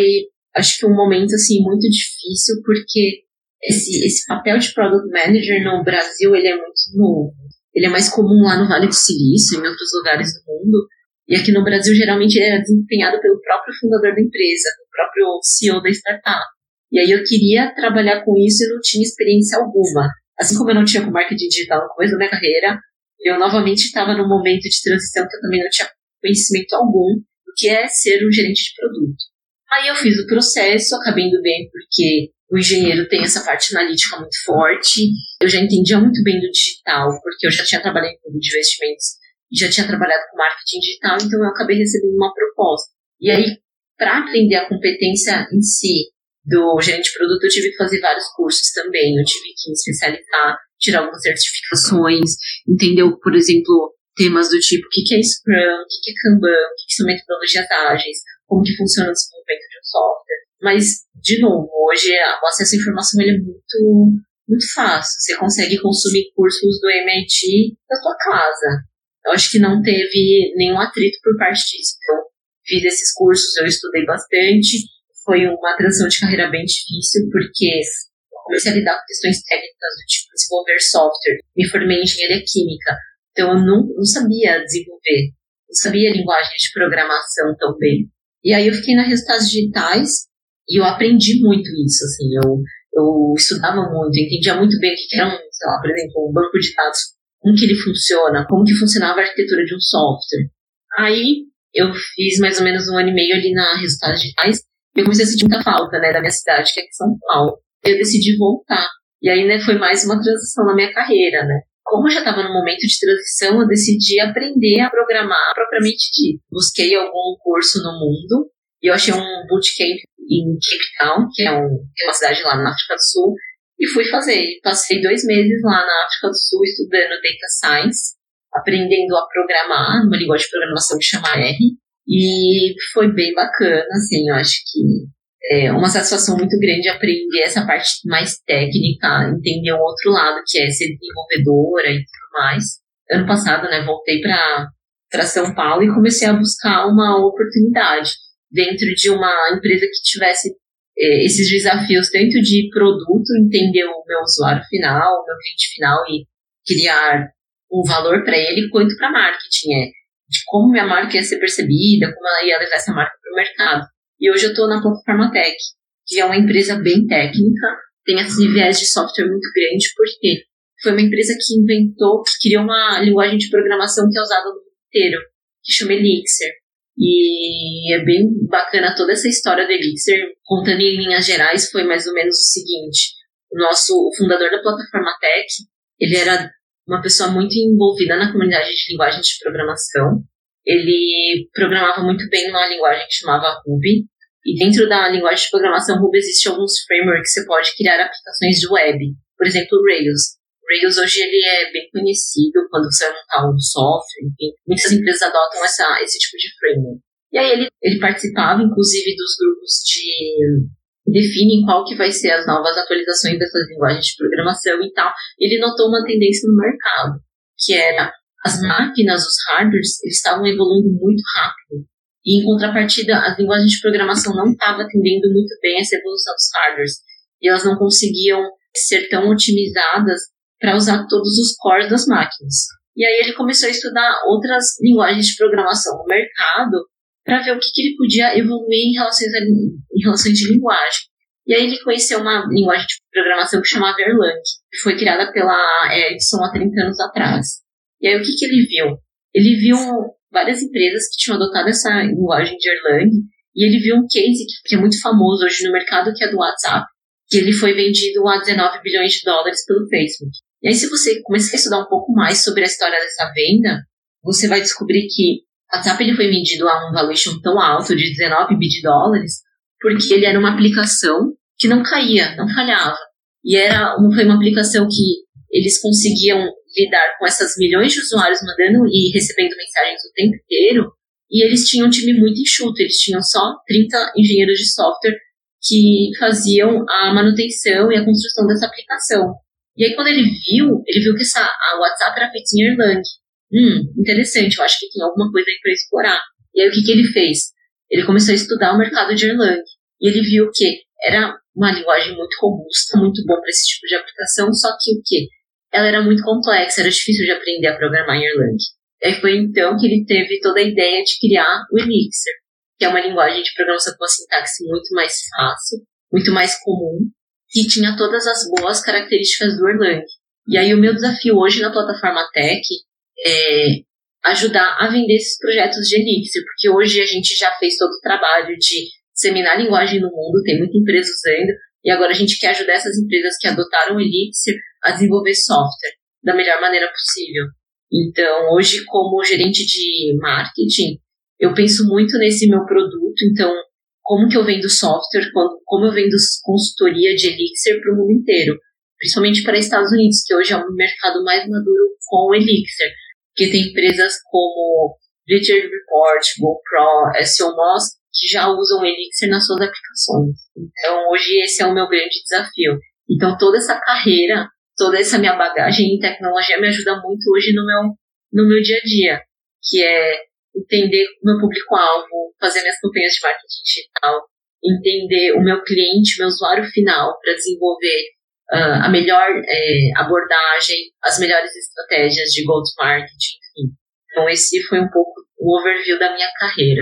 acho que um momento assim muito difícil porque esse, esse papel de product manager no Brasil ele é muito novo. Ele é mais comum lá no Vale do Silício, em outros lugares do mundo. E aqui no Brasil, geralmente, ele era desempenhado pelo próprio fundador da empresa, o próprio CEO da startup. E aí eu queria trabalhar com isso e não tinha experiência alguma. Assim como eu não tinha com marketing digital no começo da minha carreira, eu novamente estava num momento de transição que eu também não tinha conhecimento algum do que é ser um gerente de produto. Aí eu fiz o processo, acabei indo bem porque o engenheiro tem essa parte analítica muito forte. Eu já entendia muito bem do digital, porque eu já tinha trabalhado em fundo de investimentos e já tinha trabalhado com marketing digital, então eu acabei recebendo uma proposta. E aí, para aprender a competência em si do gerente de produto, eu tive que fazer vários cursos também. Eu tive que me especializar, tirar algumas certificações, entender, por exemplo, temas do tipo o que, é Scrum, o que, é Kanban, o que, são metodologias ágeis, como que funciona o desenvolvimento de um software. Mas, de novo, hoje o acesso à informação ele é muito, muito fácil. Você consegue consumir cursos do MIT da sua casa. Eu acho que não teve nenhum atrito por parte disso. Então, fiz esses cursos, eu estudei bastante. Foi uma transição de carreira bem difícil, porque eu comecei a lidar com questões técnicas do tipo desenvolver software. Me formei em engenharia química. Então eu não, não sabia desenvolver, não sabia linguagem de programação tão bem. E aí eu fiquei na resultados digitais e eu aprendi muito isso, assim, eu, eu estudava muito, entendia muito bem o que era um, sei lá, por exemplo, um banco de dados, como que ele funciona, como que funcionava a arquitetura de um software. Aí eu fiz mais ou menos um ano e meio ali na resultados digitais eu comecei a sentir muita falta, né, da minha cidade, que é São Paulo. Eu decidi voltar. E aí, né, foi mais uma transição na minha carreira, né como eu já estava no momento de transição, eu decidi aprender a programar propriamente dito. Busquei algum curso no mundo e eu achei um bootcamp em Cape Town, que é, um, é uma cidade lá na África do Sul, e fui fazer. Passei dois meses lá na África do Sul estudando Data Science, aprendendo a programar numa linguagem de programação que chama R, e foi bem bacana, assim, eu acho que é uma satisfação muito grande aprender essa parte mais técnica, entender o outro lado, que é ser desenvolvedora e tudo mais. Ano passado, né, voltei para São Paulo e comecei a buscar uma oportunidade dentro de uma empresa que tivesse é, esses desafios, tanto de produto, entender o meu usuário final, o meu cliente final e criar um valor para ele, quanto para marketing, é, de como minha marca ia ser percebida, como ela ia levar essa marca para o mercado. E hoje eu estou na plataforma Tech, que é uma empresa bem técnica, tem esse viés de software muito grande, porque foi uma empresa que inventou, que criou uma linguagem de programação que é usada no mundo inteiro, que chama Elixir. E é bem bacana toda essa história do Elixir, contando em linhas gerais, foi mais ou menos o seguinte: o nosso o fundador da plataforma Tech, ele era uma pessoa muito envolvida na comunidade de linguagem de programação, ele programava muito bem numa linguagem que chamava Ruby. E dentro da linguagem de programação Ruby existem alguns frameworks que você pode criar aplicações de web. Por exemplo, Rails. Rails hoje ele é bem conhecido quando você vai montar um software, enfim. Muitas empresas adotam essa, esse tipo de framework. E aí ele, ele participava, inclusive, dos grupos de definem qual que vai ser as novas atualizações dessas linguagens de programação e tal. Ele notou uma tendência no mercado, que era as máquinas, os hardwares, eles estavam evoluindo muito rápido. E, em contrapartida, as linguagens de programação não estavam atendendo muito bem essa evolução dos hardwares. E elas não conseguiam ser tão otimizadas para usar todos os cores das máquinas. E aí ele começou a estudar outras linguagens de programação no mercado para ver o que, que, ele podia evoluir em relações, a, em relações de linguagem. E aí ele conheceu uma linguagem de programação que chamava Erlang, que foi criada pela Edison há 30 anos atrás. E aí o que, que ele viu? Ele viu várias empresas que tinham adotado essa linguagem de Erlang e ele viu um case que é muito famoso hoje no mercado, que é do WhatsApp, que ele foi vendido a 19 bilhões de dólares pelo Facebook. E aí, se você começar a estudar um pouco mais sobre a história dessa venda, você vai descobrir que WhatsApp ele foi vendido a um valuation tão alto de 19 bilhões de dólares porque ele era uma aplicação que não caía, não falhava. E era, foi uma aplicação que eles conseguiam lidar com essas milhões de usuários mandando e recebendo mensagens o tempo inteiro, e eles tinham um time muito enxuto, eles tinham só 30 engenheiros de software que faziam a manutenção e a construção dessa aplicação. E aí, quando ele viu, ele viu que essa, a WhatsApp era feita em Erlang. Hum, interessante, eu acho que tem alguma coisa aí para explorar. E aí, o que, que ele fez? Ele começou a estudar o mercado de Erlang. E ele viu que era uma linguagem muito robusta, muito bom para esse tipo de aplicação, só que o que? ela era muito complexa, era difícil de aprender a programar em Erlang. E foi então que ele teve toda a ideia de criar o Elixir, que é uma linguagem de programação com uma sintaxe muito mais fácil, muito mais comum, que tinha todas as boas características do Erlang. E aí o meu desafio hoje na plataforma Tech é ajudar a vender esses projetos de Elixir, porque hoje a gente já fez todo o trabalho de disseminar linguagem no mundo, tem muita empresa usando, e agora a gente quer ajudar essas empresas que adotaram o Elixir a desenvolver software da melhor maneira possível. Então, hoje, como gerente de marketing, eu penso muito nesse meu produto. Então, como que eu vendo software, como eu vendo consultoria de Elixir para o mundo inteiro, principalmente para Estados Unidos, que hoje é um mercado mais maduro com o Elixir, porque tem empresas como Bleacher Report, GoPro, SEO que já usam o Elixir nas suas aplicações. Então, hoje esse é o meu grande desafio. Então, toda essa carreira, toda essa minha bagagem em tecnologia me ajuda muito hoje no meu, no meu dia a dia, que é entender o meu público-alvo, fazer minhas campanhas de marketing digital, entender o meu cliente, meu usuário final, para desenvolver uh, a melhor é, abordagem, as melhores estratégias de go-to-market, enfim. Então, esse foi um pouco o overview da minha carreira.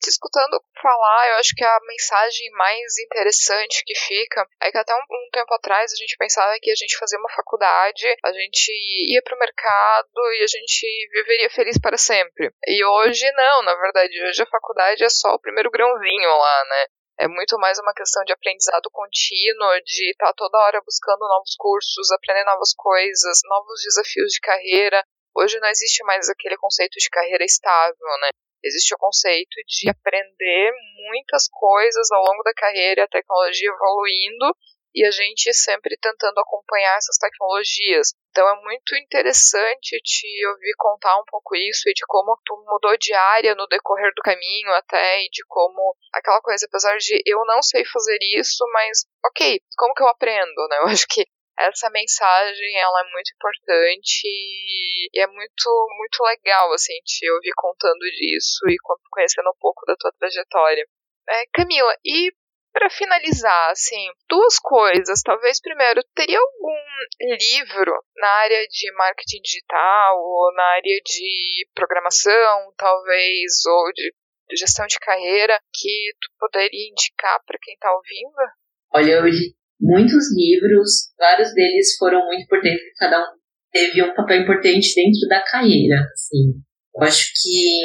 te escutando falar, eu acho que a mensagem mais interessante que fica é que até um, um, tempo atrás a gente pensava que a gente fazia uma faculdade, a gente ia pro mercado e a gente viveria feliz para sempre. E hoje não, na verdade, hoje a faculdade é só o primeiro grãozinho lá, né? É muito mais uma questão de aprendizado contínuo, de estar tá toda hora buscando novos cursos, aprender novas coisas, novos desafios de carreira. Hoje não existe mais aquele conceito de carreira estável, né? Existe o conceito de aprender muitas coisas ao longo da carreira, a tecnologia evoluindo e a gente sempre tentando acompanhar essas tecnologias. Então é muito interessante te ouvir contar um pouco isso e de como tu mudou de área no decorrer do caminho até e de como aquela coisa, apesar de eu não sei fazer isso, mas ok, como que eu aprendo, né? Eu acho que essa mensagem ela é muito importante e é muito muito legal assim te ouvir contando disso e conhecendo um pouco da tua trajetória. É, Camila, e para finalizar, assim, duas coisas. Talvez primeiro, teria algum livro na área de marketing digital ou na área de programação, talvez, ou de gestão de carreira que tu poderia indicar para quem está ouvindo? Olha, eu li muitos livros, vários deles foram muito importantes, cada um teve um papel importante dentro da carreira, assim. Eu acho que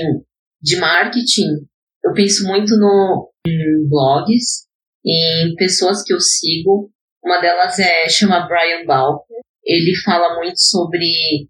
de marketing, eu penso muito no em blogs, em pessoas que eu sigo. Uma delas é chama Brian Balker. Ele fala muito sobre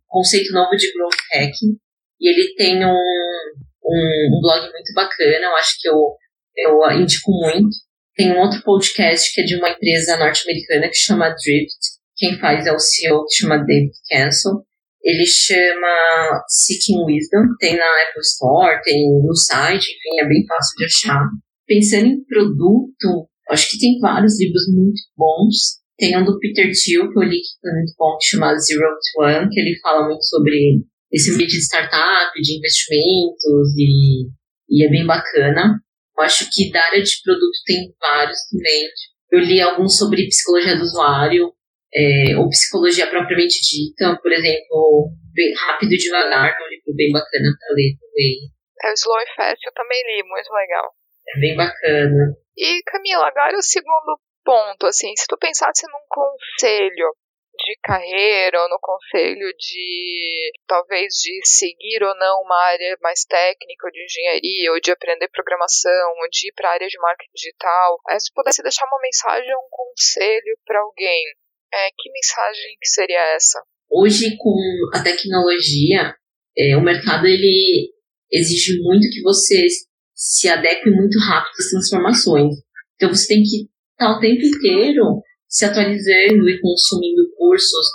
conceito novo de growth hacking e ele tem um, um, um blog muito bacana. Eu acho que eu eu indico muito. Tem um outro podcast que é de uma empresa norte-americana que chama Drift. Quem faz é o CEO que chama David Cancel. Ele chama Seeking Wisdom. Tem na Apple Store, tem no site, enfim, é bem fácil de achar. Pensando em produto, acho que tem vários livros muito bons. Tem um do Peter Thiel, que eu li que foi muito bom, que chama Zero to One, que ele fala muito sobre esse ambiente de startup, de investimentos, e, e é bem bacana. Eu acho que da área de produto tem vários também. Eu li alguns sobre psicologia do usuário, é, ou psicologia propriamente dita, por exemplo, bem rápido e devagar, um livro bem bacana para ler também. É, Slow and Fast eu também li, muito legal. É bem bacana. E Camila, agora o segundo ponto, assim, se tu pensasse num conselho de carreira ou no conselho de talvez de seguir ou não uma área mais técnica ou de engenharia ou de aprender programação ou de ir para a área de marketing digital, é, se pudesse deixar uma mensagem ou um conselho para alguém, é, que mensagem que seria essa? Hoje com a tecnologia, é, o mercado ele exige muito que você se adeque muito rápido às transformações. Então você tem que estar o tempo inteiro se atualizando e consumindo cursos,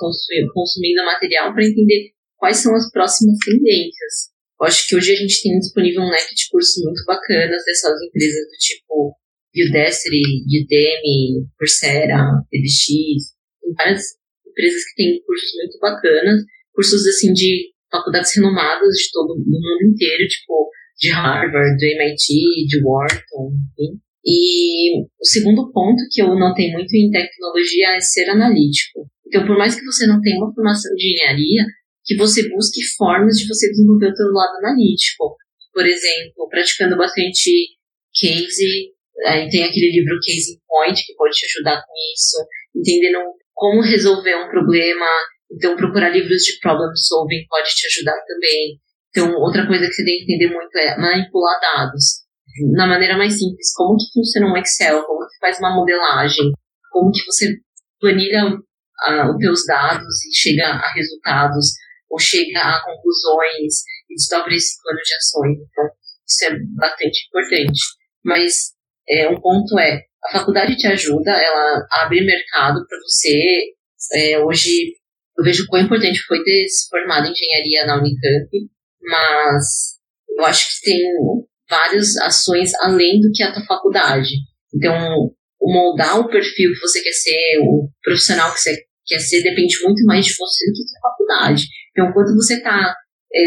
consumindo material para entender quais são as próximas tendências. Eu acho que hoje a gente tem disponível um leque de cursos muito bacanas dessas empresas do tipo Udacity, Udemy, Coursera, edX, tem várias empresas que têm cursos muito bacanas, cursos assim de faculdades renomadas de todo o mundo inteiro, tipo de Harvard, do MIT, de Wharton, enfim. E o segundo ponto que eu notei muito em tecnologia é ser analítico. Então, por mais que você não tenha uma formação de engenharia, que você busque formas de você desenvolver o seu lado analítico. Por exemplo, praticando bastante case, aí tem aquele livro Case in Point que pode te ajudar com isso, entendendo como resolver um problema. Então, procurar livros de problem solving pode te ajudar também. Então, outra coisa que você tem que entender muito é manipular dados na maneira mais simples, como que funciona um Excel, como que faz uma modelagem, como que você planilha uh, os teus dados e chega a resultados, ou chega a conclusões e desdobra esse plano de ações. Então, isso é bastante importante. Mas é, um ponto é, a faculdade te ajuda, ela abre mercado para você. É, hoje, eu vejo quão importante foi ter se formado em engenharia na Unicamp, mas eu acho que tem várias ações além do que a tua faculdade. Então, moldar o perfil que você quer ser, o profissional que você quer ser, depende muito mais de você do que da faculdade. Então, quanto você está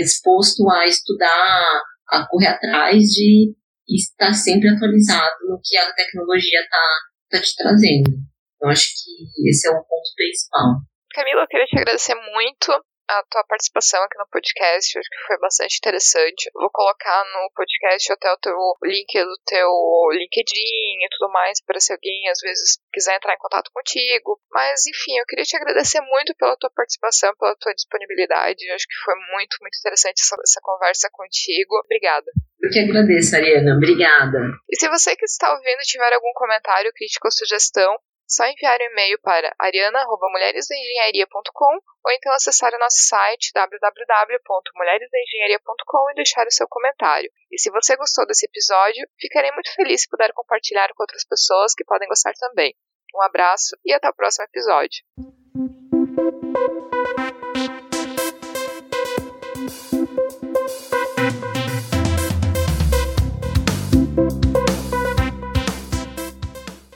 disposto a estudar, a correr atrás de estar sempre atualizado no que a tecnologia está tá te trazendo. Então, acho que esse é o ponto principal. Camila, eu queria te agradecer muito a tua participação aqui no podcast, acho que foi bastante interessante. vou colocar no podcast até o teu link do teu LinkedIn e tudo mais, para se alguém às vezes quiser entrar em contato contigo. Mas enfim, eu queria te agradecer muito pela tua participação, pela tua disponibilidade. acho que foi muito, muito interessante essa, essa conversa contigo. Obrigada. Eu que agradeço, Ariana. Obrigada. E se você que está ouvindo tiver algum comentário, crítica ou sugestão, só enviar um e-mail para ariana.mulheresdaengenharia.com ou então acessar o nosso site www.mulheresdaengenharia.com e deixar o seu comentário. E se você gostou desse episódio, ficarei muito feliz se puder compartilhar com outras pessoas que podem gostar também. Um abraço e até o próximo episódio.